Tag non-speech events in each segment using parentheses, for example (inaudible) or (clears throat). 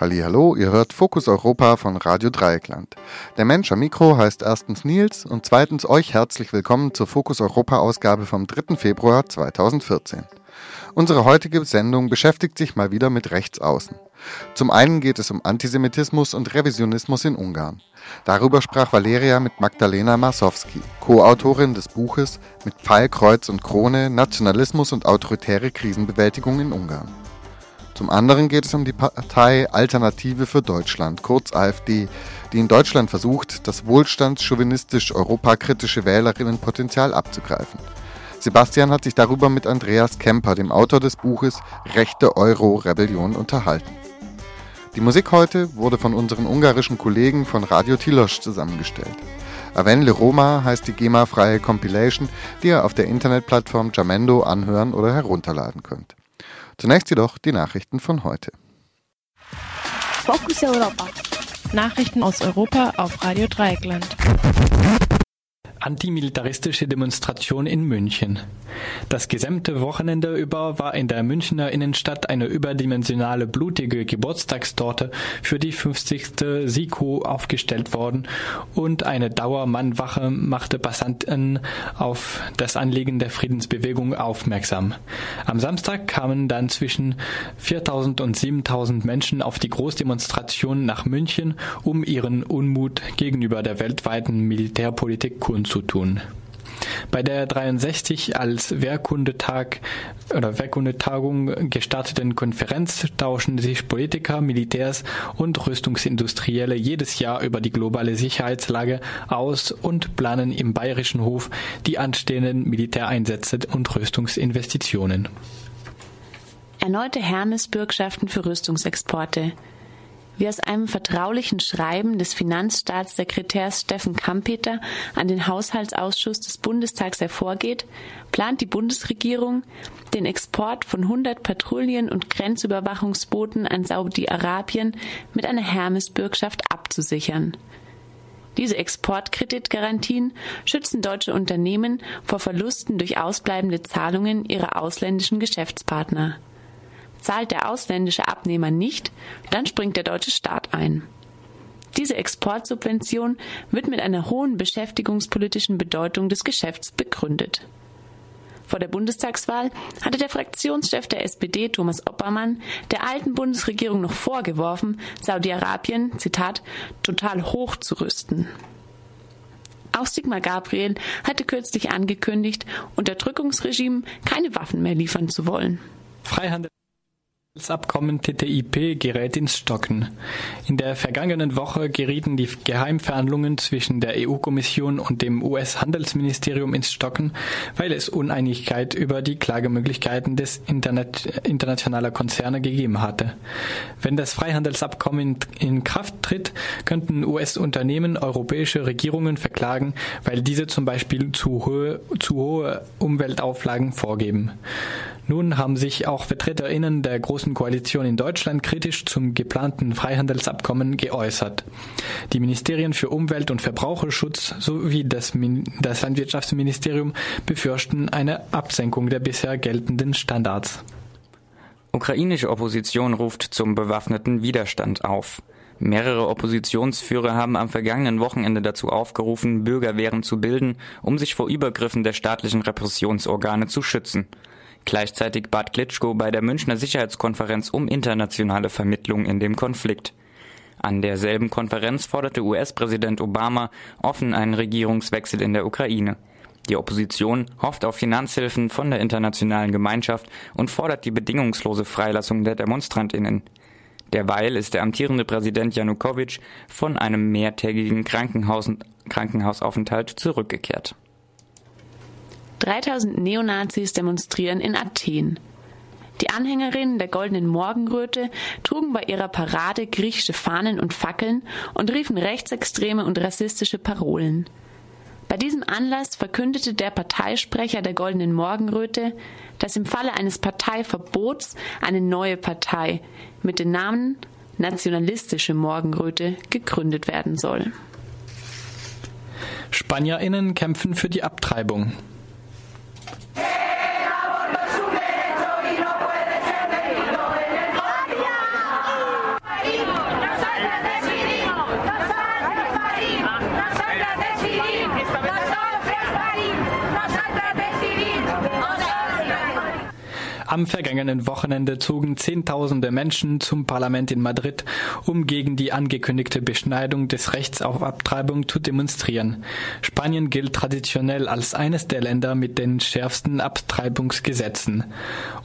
Hallo, ihr hört Fokus Europa von Radio Dreieckland. Der Mensch am Mikro heißt erstens Nils und zweitens euch herzlich willkommen zur Fokus Europa Ausgabe vom 3. Februar 2014. Unsere heutige Sendung beschäftigt sich mal wieder mit Rechtsaußen. Zum einen geht es um Antisemitismus und Revisionismus in Ungarn. Darüber sprach Valeria mit Magdalena Marsowski, Co-Autorin des Buches Mit Pfeil, Kreuz und Krone Nationalismus und autoritäre Krisenbewältigung in Ungarn. Zum anderen geht es um die Partei Alternative für Deutschland, kurz AfD, die in Deutschland versucht, das wohlstandschauvinistisch europakritische Wählerinnenpotenzial abzugreifen. Sebastian hat sich darüber mit Andreas Kemper, dem Autor des Buches Rechte Euro-Rebellion, unterhalten. Die Musik heute wurde von unseren ungarischen Kollegen von Radio Tilos zusammengestellt. Aven Le Roma heißt die GEMA-freie Compilation, die ihr auf der Internetplattform Jamendo anhören oder herunterladen könnt. Zunächst jedoch die Nachrichten von heute. Focus Europa. Nachrichten aus Europa auf Radio Dreieckland antimilitaristische Demonstration in München. Das gesamte Wochenende über war in der Münchner Innenstadt eine überdimensionale blutige Geburtstagstorte für die 50. SIKO aufgestellt worden und eine Dauermannwache machte Passanten auf das Anliegen der Friedensbewegung aufmerksam. Am Samstag kamen dann zwischen 4000 und 7000 Menschen auf die Großdemonstration nach München, um ihren Unmut gegenüber der weltweiten Militärpolitik kundzutun zu tun. Bei der 63 als Wehrkundetag oder Wehrkundetagung gestarteten Konferenz tauschen sich Politiker, Militärs und Rüstungsindustrielle jedes Jahr über die globale Sicherheitslage aus und planen im Bayerischen Hof die anstehenden Militäreinsätze und Rüstungsinvestitionen. Erneute Hermes-Bürgschaften für Rüstungsexporte. Wie aus einem vertraulichen Schreiben des Finanzstaatssekretärs Steffen Kampeter an den Haushaltsausschuss des Bundestags hervorgeht, plant die Bundesregierung, den Export von 100 Patrouillen- und Grenzüberwachungsbooten an Saudi-Arabien mit einer Hermes-Bürgschaft abzusichern. Diese Exportkreditgarantien schützen deutsche Unternehmen vor Verlusten durch ausbleibende Zahlungen ihrer ausländischen Geschäftspartner. Zahlt der ausländische Abnehmer nicht, dann springt der deutsche Staat ein. Diese Exportsubvention wird mit einer hohen beschäftigungspolitischen Bedeutung des Geschäfts begründet. Vor der Bundestagswahl hatte der Fraktionschef der SPD, Thomas Oppermann, der alten Bundesregierung noch vorgeworfen, Saudi-Arabien, Zitat, total hochzurüsten. Auch Sigmar Gabriel hatte kürzlich angekündigt, Unterdrückungsregime keine Waffen mehr liefern zu wollen. Freihandel das Abkommen TTIP gerät ins Stocken. In der vergangenen Woche gerieten die Geheimverhandlungen zwischen der EU-Kommission und dem US-Handelsministerium ins Stocken, weil es Uneinigkeit über die Klagemöglichkeiten des Internet internationaler Konzerne gegeben hatte. Wenn das Freihandelsabkommen in Kraft tritt, könnten US-Unternehmen europäische Regierungen verklagen, weil diese zum Beispiel zu hohe, zu hohe Umweltauflagen vorgeben. Nun haben sich auch VertreterInnen der Großen Koalition in Deutschland kritisch zum geplanten Freihandelsabkommen geäußert. Die Ministerien für Umwelt und Verbraucherschutz sowie das, das Landwirtschaftsministerium befürchten eine Absenkung der bisher geltenden Standards. Ukrainische Opposition ruft zum bewaffneten Widerstand auf. Mehrere Oppositionsführer haben am vergangenen Wochenende dazu aufgerufen, Bürgerwehren zu bilden, um sich vor Übergriffen der staatlichen Repressionsorgane zu schützen. Gleichzeitig bat Klitschko bei der Münchner Sicherheitskonferenz um internationale Vermittlung in dem Konflikt. An derselben Konferenz forderte US-Präsident Obama offen einen Regierungswechsel in der Ukraine. Die Opposition hofft auf Finanzhilfen von der internationalen Gemeinschaft und fordert die bedingungslose Freilassung der Demonstrantinnen. Derweil ist der amtierende Präsident Janukowitsch von einem mehrtägigen Krankenhaus Krankenhausaufenthalt zurückgekehrt. 3000 Neonazis demonstrieren in Athen. Die Anhängerinnen der Goldenen Morgenröte trugen bei ihrer Parade griechische Fahnen und Fackeln und riefen rechtsextreme und rassistische Parolen. Bei diesem Anlass verkündete der Parteisprecher der Goldenen Morgenröte, dass im Falle eines Parteiverbots eine neue Partei mit dem Namen Nationalistische Morgenröte gegründet werden soll. SpanierInnen kämpfen für die Abtreibung. Yeah! Am vergangenen Wochenende zogen Zehntausende Menschen zum Parlament in Madrid, um gegen die angekündigte Beschneidung des Rechts auf Abtreibung zu demonstrieren. Spanien gilt traditionell als eines der Länder mit den schärfsten Abtreibungsgesetzen.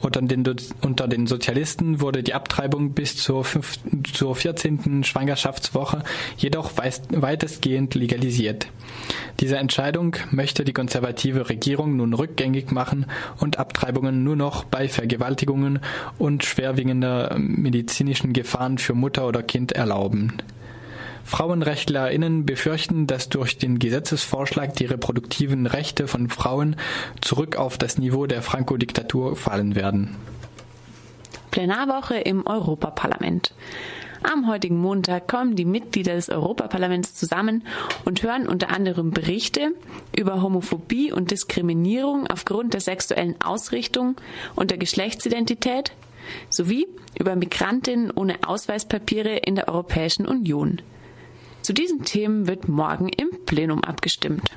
Unter den, unter den Sozialisten wurde die Abtreibung bis zur, fünf, zur 14. Schwangerschaftswoche jedoch weitestgehend legalisiert. Diese Entscheidung möchte die konservative Regierung nun rückgängig machen und Abtreibungen nur noch bei Vergewaltigungen und schwerwiegender medizinischen Gefahren für Mutter oder Kind erlauben. FrauenrechtlerInnen befürchten, dass durch den Gesetzesvorschlag die reproduktiven Rechte von Frauen zurück auf das Niveau der Franco-Diktatur fallen werden. Plenarwoche im Europaparlament. Am heutigen Montag kommen die Mitglieder des Europaparlaments zusammen und hören unter anderem Berichte über Homophobie und Diskriminierung aufgrund der sexuellen Ausrichtung und der Geschlechtsidentität sowie über Migrantinnen ohne Ausweispapiere in der Europäischen Union. Zu diesen Themen wird morgen im Plenum abgestimmt.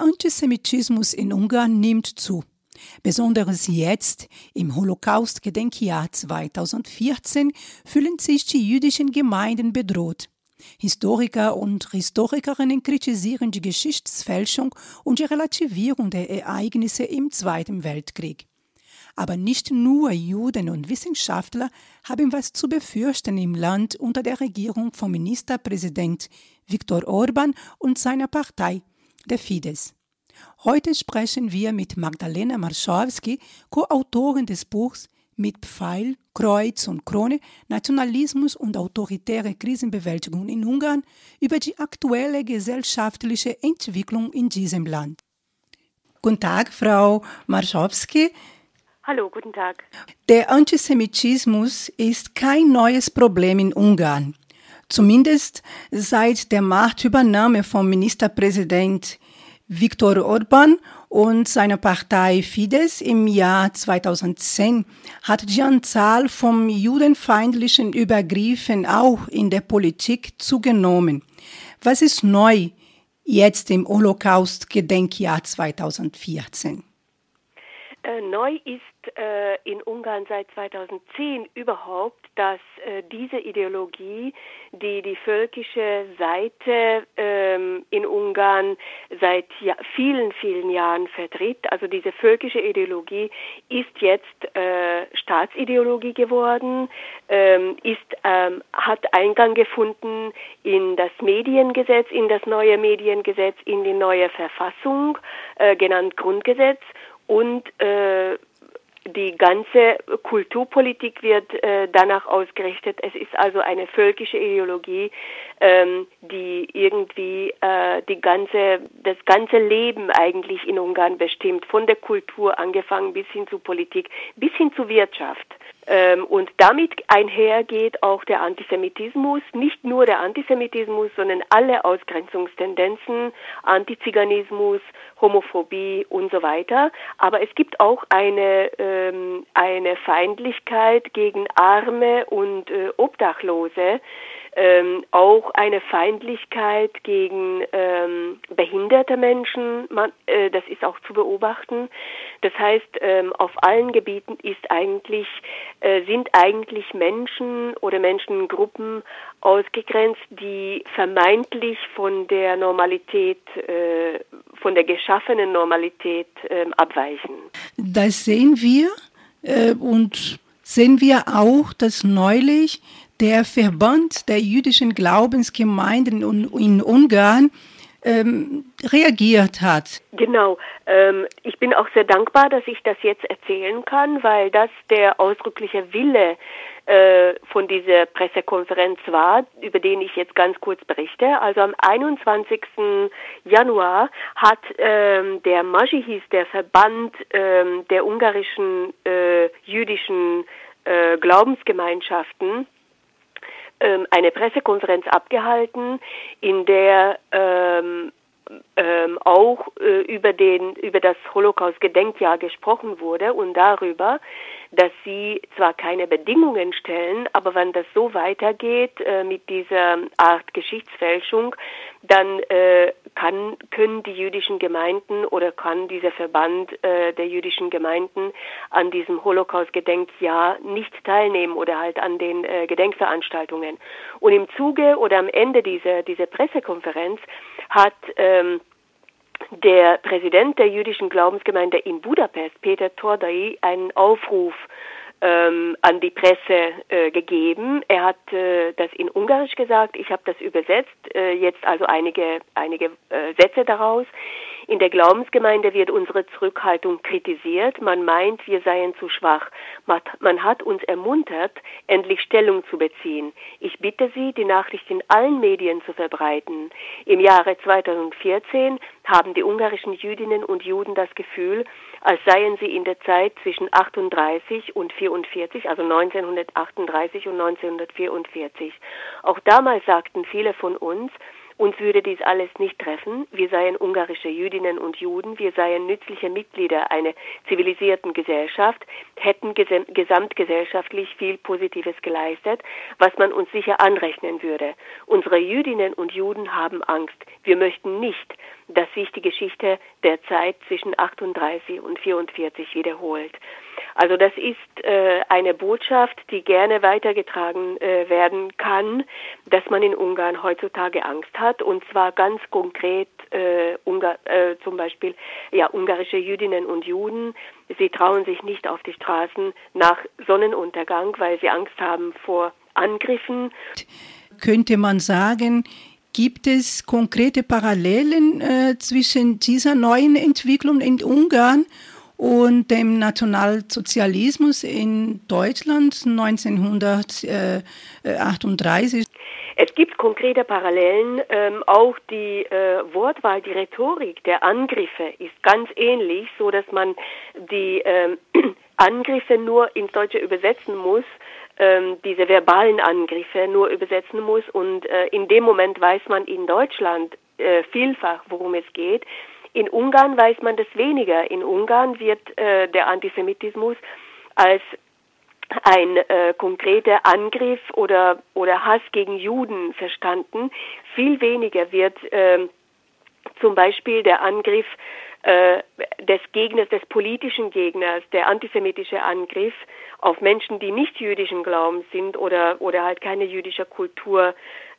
Antisemitismus in Ungarn nimmt zu. Besonders jetzt, im Holocaust-Gedenkjahr 2014, fühlen sich die jüdischen Gemeinden bedroht. Historiker und Historikerinnen kritisieren die Geschichtsfälschung und die Relativierung der Ereignisse im Zweiten Weltkrieg. Aber nicht nur Juden und Wissenschaftler haben was zu befürchten im Land unter der Regierung von Ministerpräsident Viktor Orban und seiner Partei, der Fidesz. Heute sprechen wir mit Magdalena Marschowski, Co-Autorin des Buchs Mit Pfeil, Kreuz und Krone, Nationalismus und autoritäre Krisenbewältigung in Ungarn über die aktuelle gesellschaftliche Entwicklung in diesem Land. Guten Tag, Frau Marschowski. Hallo, guten Tag. Der Antisemitismus ist kein neues Problem in Ungarn. Zumindest seit der Machtübernahme vom Ministerpräsident Viktor Orban und seine Partei Fidesz im Jahr 2010 hat die Anzahl von judenfeindlichen Übergriffen auch in der Politik zugenommen. Was ist neu jetzt im Holocaust-Gedenkjahr 2014? Äh, neu ist äh, in Ungarn seit 2010 überhaupt, dass äh, diese Ideologie, die die völkische Seite ähm, in Ungarn seit ja, vielen, vielen Jahren vertritt, also diese völkische Ideologie ist jetzt äh, Staatsideologie geworden, ähm, ist, ähm, hat Eingang gefunden in das Mediengesetz, in das neue Mediengesetz, in die neue Verfassung, äh, genannt Grundgesetz und äh, die ganze Kulturpolitik wird äh, danach ausgerichtet. Es ist also eine völkische Ideologie, ähm, die irgendwie äh, die ganze, das ganze Leben eigentlich in Ungarn bestimmt, von der Kultur angefangen bis hin zu Politik, bis hin zu Wirtschaft. Ähm, und damit einhergeht auch der Antisemitismus, nicht nur der Antisemitismus, sondern alle Ausgrenzungstendenzen, Antiziganismus, Homophobie und so weiter. Aber es gibt auch eine, ähm, eine Feindlichkeit gegen Arme und äh, Obdachlose, ähm, auch eine Feindlichkeit gegen ähm, behinderte Menschen, man, äh, das ist auch zu beobachten. Das heißt, ähm, auf allen Gebieten ist eigentlich, äh, sind eigentlich Menschen oder Menschengruppen ausgegrenzt, die vermeintlich von der Normalität, äh, von der geschaffenen Normalität ähm, abweichen. Das sehen wir äh, und sehen wir auch, dass neulich der Verband der jüdischen Glaubensgemeinden in Ungarn ähm, reagiert hat. Genau. Ähm, ich bin auch sehr dankbar, dass ich das jetzt erzählen kann, weil das der ausdrückliche Wille äh, von dieser Pressekonferenz war, über den ich jetzt ganz kurz berichte. Also am 21. Januar hat ähm, der Maji der Verband ähm, der ungarischen äh, jüdischen äh, Glaubensgemeinschaften eine Pressekonferenz abgehalten, in der ähm, ähm, auch äh, über den über das Holocaust-Gedenkjahr gesprochen wurde und darüber, dass sie zwar keine Bedingungen stellen, aber wenn das so weitergeht äh, mit dieser Art Geschichtsfälschung, dann äh, kann, können die jüdischen Gemeinden oder kann dieser Verband äh, der jüdischen Gemeinden an diesem Holocaust-Gedenkjahr nicht teilnehmen oder halt an den äh, Gedenkveranstaltungen. Und im Zuge oder am Ende dieser, dieser Pressekonferenz hat ähm, der Präsident der jüdischen Glaubensgemeinde in Budapest, Peter Tordai, einen Aufruf ähm, an die Presse äh, gegeben. Er hat äh, das in Ungarisch gesagt, ich habe das übersetzt, äh, jetzt also einige, einige äh, Sätze daraus. In der Glaubensgemeinde wird unsere Zurückhaltung kritisiert. Man meint, wir seien zu schwach. Man hat uns ermuntert, endlich Stellung zu beziehen. Ich bitte Sie, die Nachricht in allen Medien zu verbreiten. Im Jahre 2014 haben die ungarischen Jüdinnen und Juden das Gefühl, als seien sie in der Zeit zwischen 38 und 44, also 1938 und 1944. Auch damals sagten viele von uns, uns würde dies alles nicht treffen. Wir seien ungarische Jüdinnen und Juden, wir seien nützliche Mitglieder einer zivilisierten Gesellschaft, hätten gesamtgesellschaftlich viel Positives geleistet, was man uns sicher anrechnen würde. Unsere Jüdinnen und Juden haben Angst. Wir möchten nicht, dass sich die Geschichte der Zeit zwischen 38 und 44 wiederholt. Also das ist äh, eine Botschaft, die gerne weitergetragen äh, werden kann, dass man in Ungarn heutzutage Angst hat und zwar ganz konkret äh, Ungar, äh, zum Beispiel ja ungarische Jüdinnen und Juden. Sie trauen sich nicht auf die Straßen nach Sonnenuntergang, weil sie Angst haben vor Angriffen. Könnte man sagen, Gibt es konkrete Parallelen äh, zwischen dieser neuen Entwicklung in Ungarn und dem Nationalsozialismus in Deutschland 1938? Es gibt konkrete Parallelen. Ähm, auch die äh, Wortwahl, die Rhetorik der Angriffe ist ganz ähnlich, so dass man die äh, (clears throat) Angriffe nur ins Deutsche übersetzen muss ähm, diese verbalen Angriffe nur übersetzen muss. Und äh, in dem Moment weiß man in Deutschland äh, vielfach, worum es geht. In Ungarn weiß man das weniger. In Ungarn wird äh, der Antisemitismus als ein äh, konkreter Angriff oder oder Hass gegen Juden verstanden. Viel weniger wird äh, Zum Beispiel der Angriff äh, des Gegners, des politischen Gegners, der antisemitische Angriff auf Menschen, die nicht jüdischen Glaubens sind oder, oder halt keine jüdische Kultur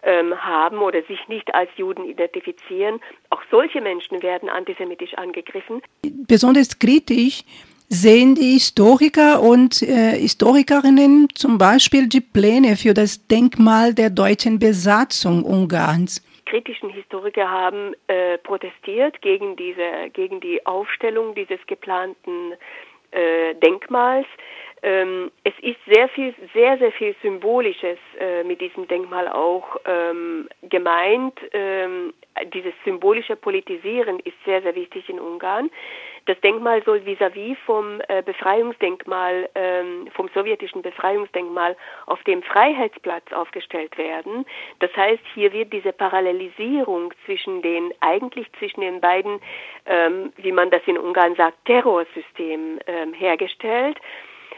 ähm, haben oder sich nicht als Juden identifizieren. Auch solche Menschen werden antisemitisch angegriffen. Besonders kritisch sehen die Historiker und äh, Historikerinnen zum Beispiel die Pläne für das Denkmal der deutschen Besatzung Ungarns. Kritischen Historiker haben äh, protestiert gegen diese, gegen die Aufstellung dieses geplanten äh, Denkmals. Ähm, es ist sehr viel, sehr, sehr viel Symbolisches äh, mit diesem Denkmal auch ähm, gemeint. Ähm, dieses symbolische Politisieren ist sehr, sehr wichtig in Ungarn. Das Denkmal soll vis-à-vis -vis vom äh, Befreiungsdenkmal, ähm, vom sowjetischen Befreiungsdenkmal auf dem Freiheitsplatz aufgestellt werden. Das heißt, hier wird diese Parallelisierung zwischen den, eigentlich zwischen den beiden, ähm, wie man das in Ungarn sagt, Terrorsystemen ähm, hergestellt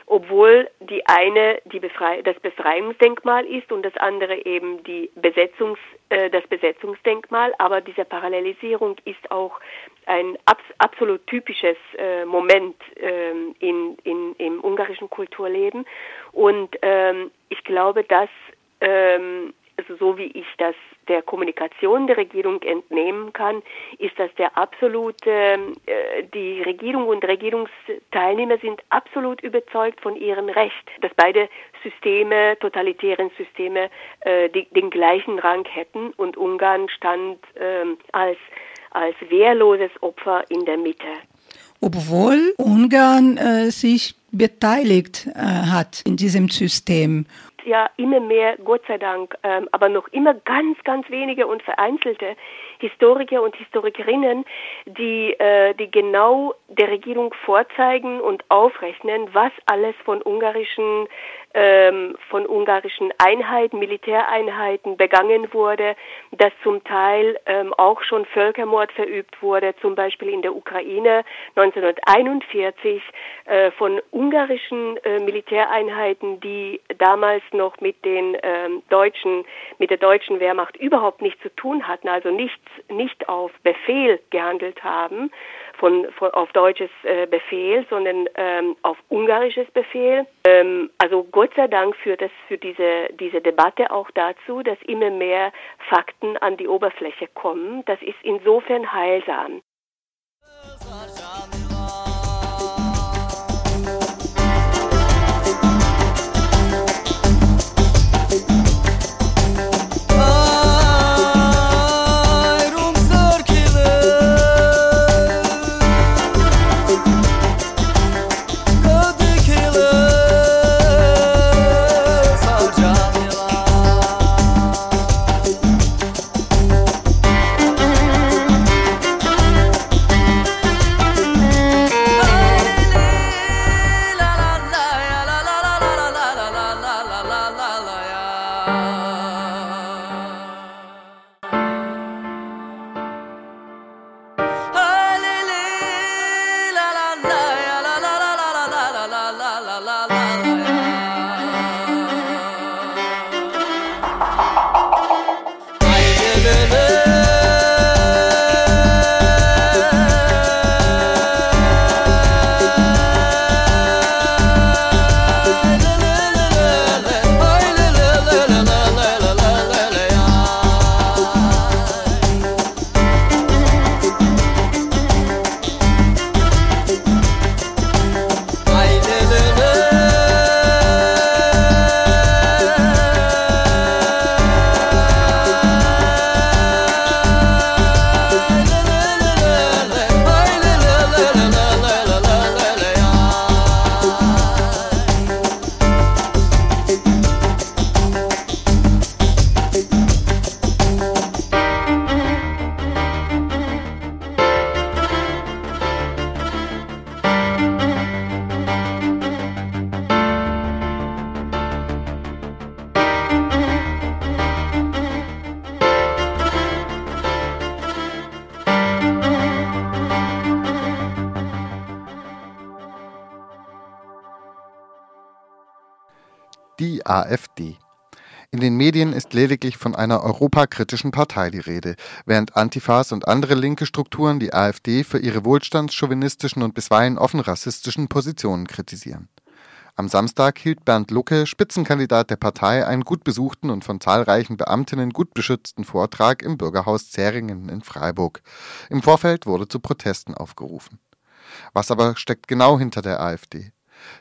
obwohl die eine die Befrei das Befreiungsdenkmal ist und das andere eben die Besetzungs, äh, das Besetzungsdenkmal. Aber diese Parallelisierung ist auch ein abs absolut typisches äh, Moment ähm, in, in, im ungarischen Kulturleben. Und ähm, ich glaube, dass ähm, also so wie ich das der Kommunikation der Regierung entnehmen kann, ist das der absolute, äh, die Regierung und Regierungsteilnehmer sind absolut überzeugt von ihrem Recht, dass beide Systeme, totalitären Systeme, äh, die, den gleichen Rang hätten und Ungarn stand äh, als, als wehrloses Opfer in der Mitte. Obwohl Ungarn äh, sich beteiligt äh, hat in diesem System ja immer mehr, Gott sei Dank, ähm, aber noch immer ganz, ganz wenige und vereinzelte Historiker und Historikerinnen, die, äh, die genau der Regierung vorzeigen und aufrechnen, was alles von ungarischen ähm, von ungarischen Einheiten, Militäreinheiten begangen wurde, dass zum Teil ähm, auch schon Völkermord verübt wurde, zum Beispiel in der Ukraine 1941 äh, von ungarischen äh, Militäreinheiten, die damals noch mit den ähm, deutschen, mit der deutschen Wehrmacht überhaupt nichts zu tun hatten, also nichts, nicht auf Befehl gehandelt haben, von, von auf deutsches äh, Befehl, sondern ähm, auf ungarisches Befehl. Ähm, also Gott sei Dank führt das für diese diese Debatte auch dazu, dass immer mehr Fakten an die Oberfläche kommen. Das ist insofern heilsam. AfD. In den Medien ist lediglich von einer europakritischen Partei die Rede, während Antifas und andere linke Strukturen die AfD für ihre wohlstandschauvinistischen und bisweilen offen rassistischen Positionen kritisieren. Am Samstag hielt Bernd Lucke, Spitzenkandidat der Partei, einen gut besuchten und von zahlreichen Beamtinnen gut beschützten Vortrag im Bürgerhaus Zähringen in Freiburg. Im Vorfeld wurde zu Protesten aufgerufen. Was aber steckt genau hinter der AfD?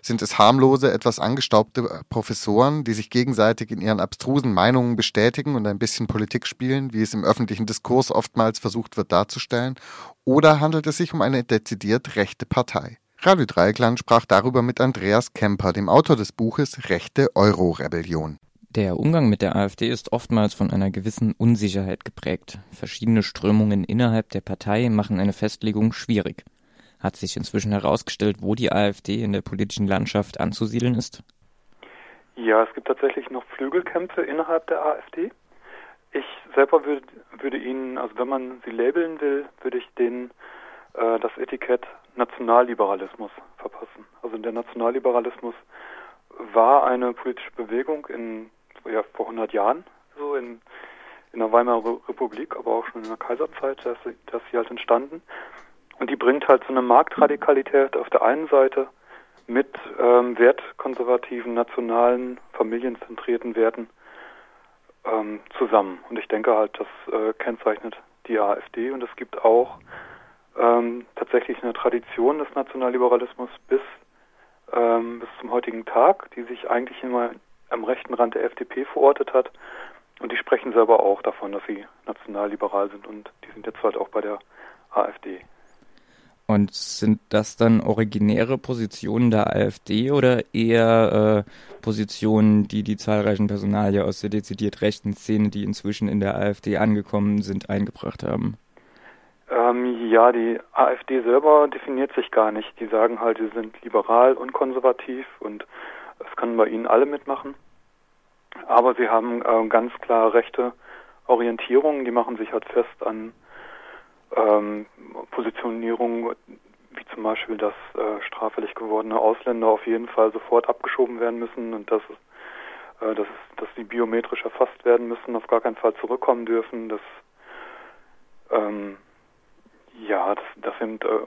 Sind es harmlose, etwas angestaubte Professoren, die sich gegenseitig in ihren abstrusen Meinungen bestätigen und ein bisschen Politik spielen, wie es im öffentlichen Diskurs oftmals versucht wird darzustellen? Oder handelt es sich um eine dezidiert rechte Partei? Radio Dreieckland sprach darüber mit Andreas Kemper, dem Autor des Buches Rechte Euro-Rebellion. Der Umgang mit der AfD ist oftmals von einer gewissen Unsicherheit geprägt. Verschiedene Strömungen innerhalb der Partei machen eine Festlegung schwierig. Hat sich inzwischen herausgestellt, wo die AfD in der politischen Landschaft anzusiedeln ist? Ja, es gibt tatsächlich noch Flügelkämpfe innerhalb der AfD. Ich selber würde, würde Ihnen, also wenn man sie labeln will, würde ich denen äh, das Etikett Nationalliberalismus verpassen. Also der Nationalliberalismus war eine politische Bewegung in ja, vor 100 Jahren, so in, in der Weimarer Republik, aber auch schon in der Kaiserzeit, da ist sie halt entstanden. Und die bringt halt so eine Marktradikalität auf der einen Seite mit ähm, wertkonservativen, nationalen, familienzentrierten Werten ähm, zusammen. Und ich denke halt, das äh, kennzeichnet die AfD und es gibt auch ähm, tatsächlich eine Tradition des Nationalliberalismus bis, ähm, bis zum heutigen Tag, die sich eigentlich immer am rechten Rand der FDP verortet hat. Und die sprechen selber auch davon, dass sie nationalliberal sind und die sind jetzt halt auch bei der AfD. Und sind das dann originäre Positionen der AfD oder eher äh, Positionen, die die zahlreichen Personalien aus der dezidiert rechten Szene, die inzwischen in der AfD angekommen sind, eingebracht haben? Ähm, ja, die AfD selber definiert sich gar nicht. Die sagen halt, sie sind liberal und konservativ und es können bei ihnen alle mitmachen. Aber sie haben äh, ganz klar rechte Orientierungen, die machen sich halt fest an ähm, Positionierungen, wie zum Beispiel, dass äh, straffällig gewordene Ausländer auf jeden Fall sofort abgeschoben werden müssen und dass, äh, dass, dass sie biometrisch erfasst werden müssen, auf gar keinen Fall zurückkommen dürfen, dass ähm, ja, dass, dass eben äh,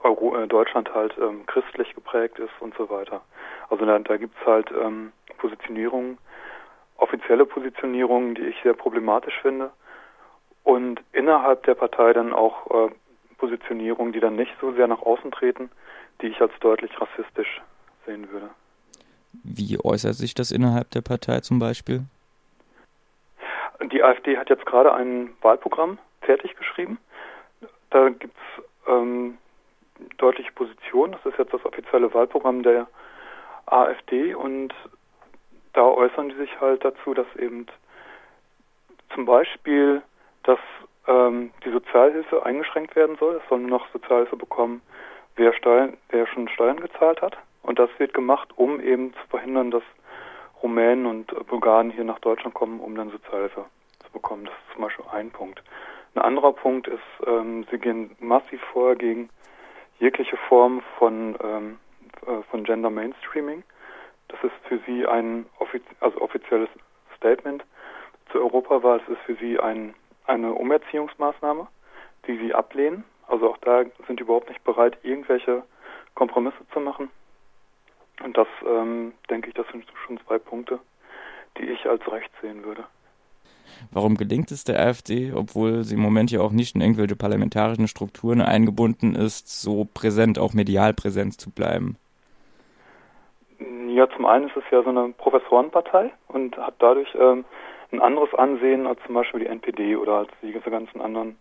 Euro, äh, Deutschland halt ähm, christlich geprägt ist und so weiter. Also da, da gibt es halt ähm, Positionierungen, offizielle Positionierungen, die ich sehr problematisch finde. Und innerhalb der Partei dann auch äh, Positionierungen, die dann nicht so sehr nach außen treten, die ich als deutlich rassistisch sehen würde. Wie äußert sich das innerhalb der Partei zum Beispiel? Die AfD hat jetzt gerade ein Wahlprogramm fertig geschrieben da gibt es ähm, deutliche Positionen. Das ist jetzt das offizielle Wahlprogramm der AfD und da äußern die sich halt dazu, dass eben zum Beispiel, dass ähm, die Sozialhilfe eingeschränkt werden soll. Es soll nur noch Sozialhilfe bekommen, wer, Steuern, wer schon Steuern gezahlt hat. Und das wird gemacht, um eben zu verhindern, dass Rumänen und Bulgaren hier nach Deutschland kommen, um dann Sozialhilfe zu bekommen. Das ist zum Beispiel ein Punkt. Ein anderer Punkt ist, ähm, sie gehen massiv vor gegen jegliche Form von, ähm, äh, von Gender Mainstreaming. Das ist für sie ein offiz also offizielles Statement zur Europawahl. Es ist für sie ein, eine Umerziehungsmaßnahme, die sie ablehnen. Also auch da sind die überhaupt nicht bereit, irgendwelche Kompromisse zu machen. Und das, ähm, denke ich, das sind schon zwei Punkte, die ich als recht sehen würde. Warum gelingt es der AfD, obwohl sie im Moment ja auch nicht in irgendwelche parlamentarischen Strukturen eingebunden ist, so präsent, auch medial präsent zu bleiben? Ja, zum einen ist es ja so eine Professorenpartei und hat dadurch ähm, ein anderes Ansehen als zum Beispiel die NPD oder als diese ganzen anderen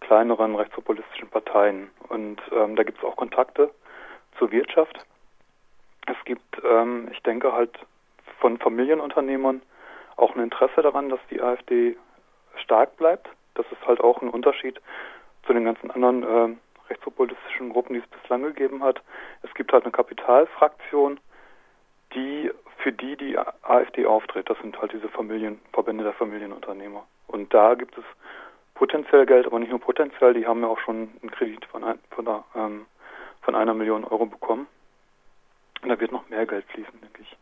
kleineren rechtspopulistischen Parteien. Und ähm, da gibt es auch Kontakte zur Wirtschaft. Es gibt, ähm, ich denke halt, von Familienunternehmern auch ein Interesse daran, dass die AfD stark bleibt. Das ist halt auch ein Unterschied zu den ganzen anderen äh, rechtspopulistischen Gruppen, die es bislang gegeben hat. Es gibt halt eine Kapitalfraktion, die für die die AfD auftritt. Das sind halt diese Familienverbände der Familienunternehmer. Und da gibt es potenziell Geld, aber nicht nur potenziell. Die haben ja auch schon einen Kredit von, ein, von, der, ähm, von einer Million Euro bekommen. Und da wird noch mehr Geld fließen, denke ich.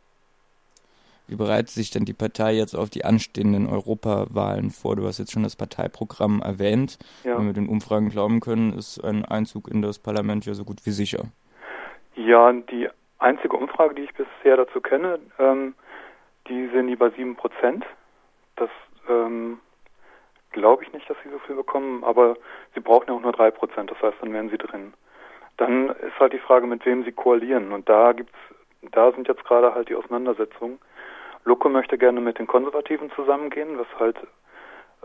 Wie bereitet sich denn die Partei jetzt auf die anstehenden Europawahlen vor? Du hast jetzt schon das Parteiprogramm erwähnt. Ja. Wenn wir den Umfragen glauben können, ist ein Einzug in das Parlament ja so gut wie sicher. Ja, die einzige Umfrage, die ich bisher dazu kenne, ähm, die sind die bei sieben Prozent. Das ähm, glaube ich nicht, dass sie so viel bekommen, aber sie brauchen ja auch nur drei Prozent, das heißt, dann wären sie drin. Dann ist halt die Frage, mit wem sie koalieren. Und da gibt's, da sind jetzt gerade halt die Auseinandersetzungen. Lucke möchte gerne mit den Konservativen zusammengehen, was halt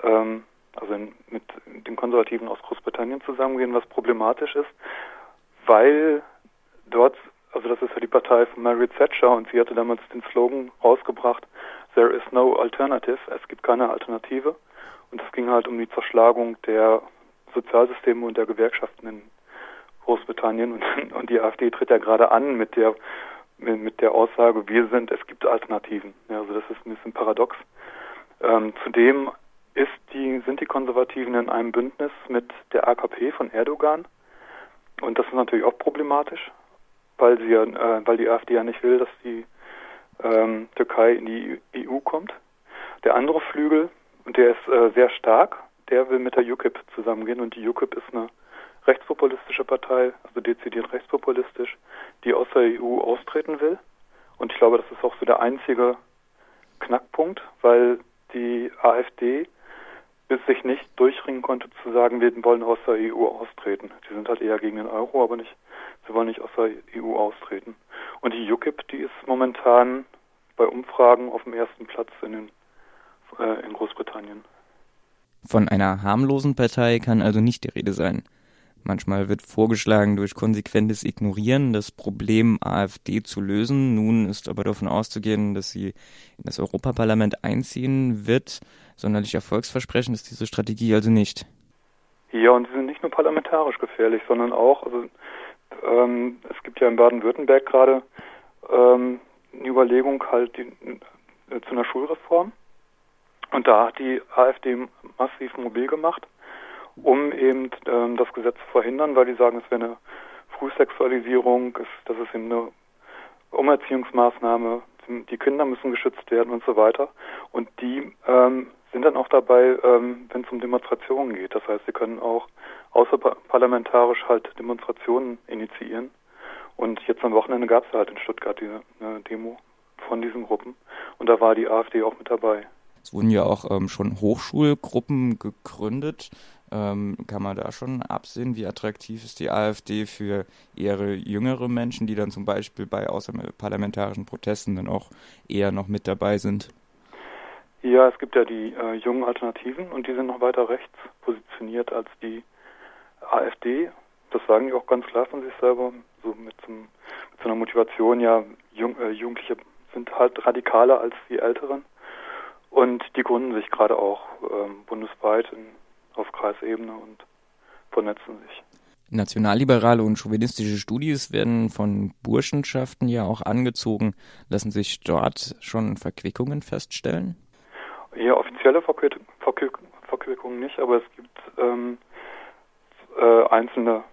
ähm, also mit den Konservativen aus Großbritannien zusammengehen, was problematisch ist, weil dort, also das ist ja die Partei von Margaret Thatcher und sie hatte damals den Slogan rausgebracht, There is no alternative, es gibt keine Alternative. Und es ging halt um die Zerschlagung der Sozialsysteme und der Gewerkschaften in Großbritannien und, (laughs) und die AfD tritt ja gerade an mit der mit, der Aussage, wir sind, es gibt Alternativen. Ja, also das ist ein bisschen paradox. Ähm, zudem ist die, sind die Konservativen in einem Bündnis mit der AKP von Erdogan. Und das ist natürlich auch problematisch, weil sie ja, äh, weil die AfD ja nicht will, dass die ähm, Türkei in die EU kommt. Der andere Flügel, und der ist äh, sehr stark, der will mit der UKIP zusammengehen und die UKIP ist eine rechtspopulistische Partei, also dezidiert rechtspopulistisch, die aus der EU austreten will. Und ich glaube, das ist auch so der einzige Knackpunkt, weil die AfD bis sich nicht durchringen konnte zu sagen, wir wollen aus der EU austreten. Sie sind halt eher gegen den Euro, aber nicht, sie wollen nicht aus der EU austreten. Und die UKIP, die ist momentan bei Umfragen auf dem ersten Platz in, den, äh, in Großbritannien. Von einer harmlosen Partei kann also nicht die Rede sein. Manchmal wird vorgeschlagen, durch konsequentes Ignorieren das Problem AfD zu lösen. Nun ist aber davon auszugehen, dass sie in das Europaparlament einziehen wird. Sonderlich erfolgsversprechend ist diese Strategie also nicht. Ja, und sie sind nicht nur parlamentarisch gefährlich, sondern auch, also ähm, es gibt ja in Baden-Württemberg gerade ähm, eine Überlegung halt die, äh, zu einer Schulreform. Und da hat die AfD massiv mobil gemacht um eben ähm, das Gesetz zu verhindern, weil die sagen, es wäre eine Frühsexualisierung, es, das ist eben eine Umerziehungsmaßnahme, die Kinder müssen geschützt werden und so weiter. Und die ähm, sind dann auch dabei, ähm, wenn es um Demonstrationen geht. Das heißt, sie können auch außerparlamentarisch halt Demonstrationen initiieren. Und jetzt am Wochenende gab es halt in Stuttgart diese äh, Demo von diesen Gruppen. Und da war die AfD auch mit dabei. Es wurden ja auch ähm, schon Hochschulgruppen gegründet. Ähm, kann man da schon absehen, wie attraktiv ist die AfD für eher jüngere Menschen, die dann zum Beispiel bei außerparlamentarischen Protesten dann auch eher noch mit dabei sind? Ja, es gibt ja die äh, jungen Alternativen und die sind noch weiter rechts positioniert als die AfD. Das sagen die auch ganz klar von sich selber, so mit, zum, mit so einer Motivation, ja, Jung, äh, Jugendliche sind halt radikaler als die Älteren. Und die gründen sich gerade auch ähm, bundesweit in auf Kreisebene und vernetzen sich. Nationalliberale und chauvinistische Studis werden von Burschenschaften ja auch angezogen. Lassen sich dort schon Verquickungen feststellen? Ja, offizielle Verquick Verquick Verquickungen nicht, aber es gibt ähm, äh, einzelne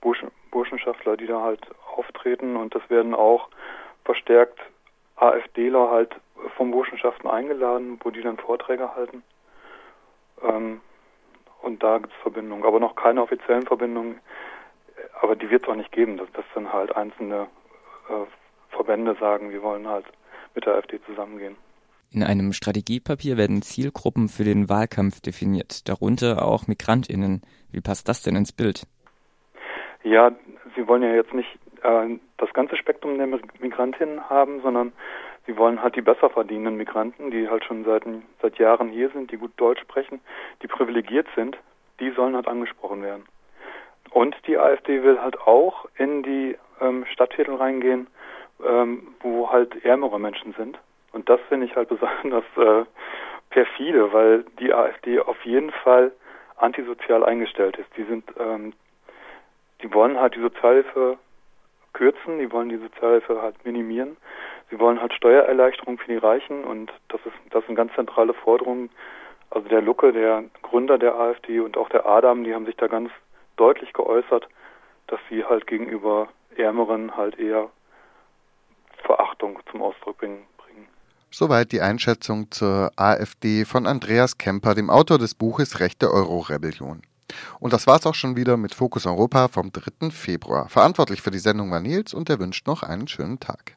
Burschen Burschenschaftler, die da halt auftreten und das werden auch verstärkt AfDler halt von Burschenschaften eingeladen, wo die dann Vorträge halten. Ähm, und da gibt es Verbindungen, aber noch keine offiziellen Verbindungen. Aber die wird es auch nicht geben, dass, dass dann halt einzelne äh, Verbände sagen, wir wollen halt mit der AfD zusammengehen. In einem Strategiepapier werden Zielgruppen für den Wahlkampf definiert, darunter auch Migrantinnen. Wie passt das denn ins Bild? Ja, Sie wollen ja jetzt nicht äh, das ganze Spektrum der Migrantinnen haben, sondern Sie wollen halt die besser verdienenden Migranten, die halt schon seit, seit Jahren hier sind, die gut Deutsch sprechen, die privilegiert sind, die sollen halt angesprochen werden. Und die AfD will halt auch in die ähm, Stadtviertel reingehen, ähm, wo halt ärmere Menschen sind. Und das finde ich halt (laughs) besonders äh, perfide, weil die AfD auf jeden Fall antisozial eingestellt ist. Die sind, ähm, die wollen halt die Sozialhilfe kürzen, die wollen die Sozialhilfe halt minimieren. Sie wollen halt Steuererleichterung für die Reichen und das ist das sind ganz zentrale Forderungen. Also der Lucke, der Gründer der AfD und auch der Adam, die haben sich da ganz deutlich geäußert, dass sie halt gegenüber Ärmeren halt eher Verachtung zum Ausdruck bringen. Soweit die Einschätzung zur AfD von Andreas Kemper, dem Autor des Buches Rechte Euro-Rebellion. Und das war's auch schon wieder mit Fokus Europa vom 3. Februar. Verantwortlich für die Sendung war Nils und er wünscht noch einen schönen Tag.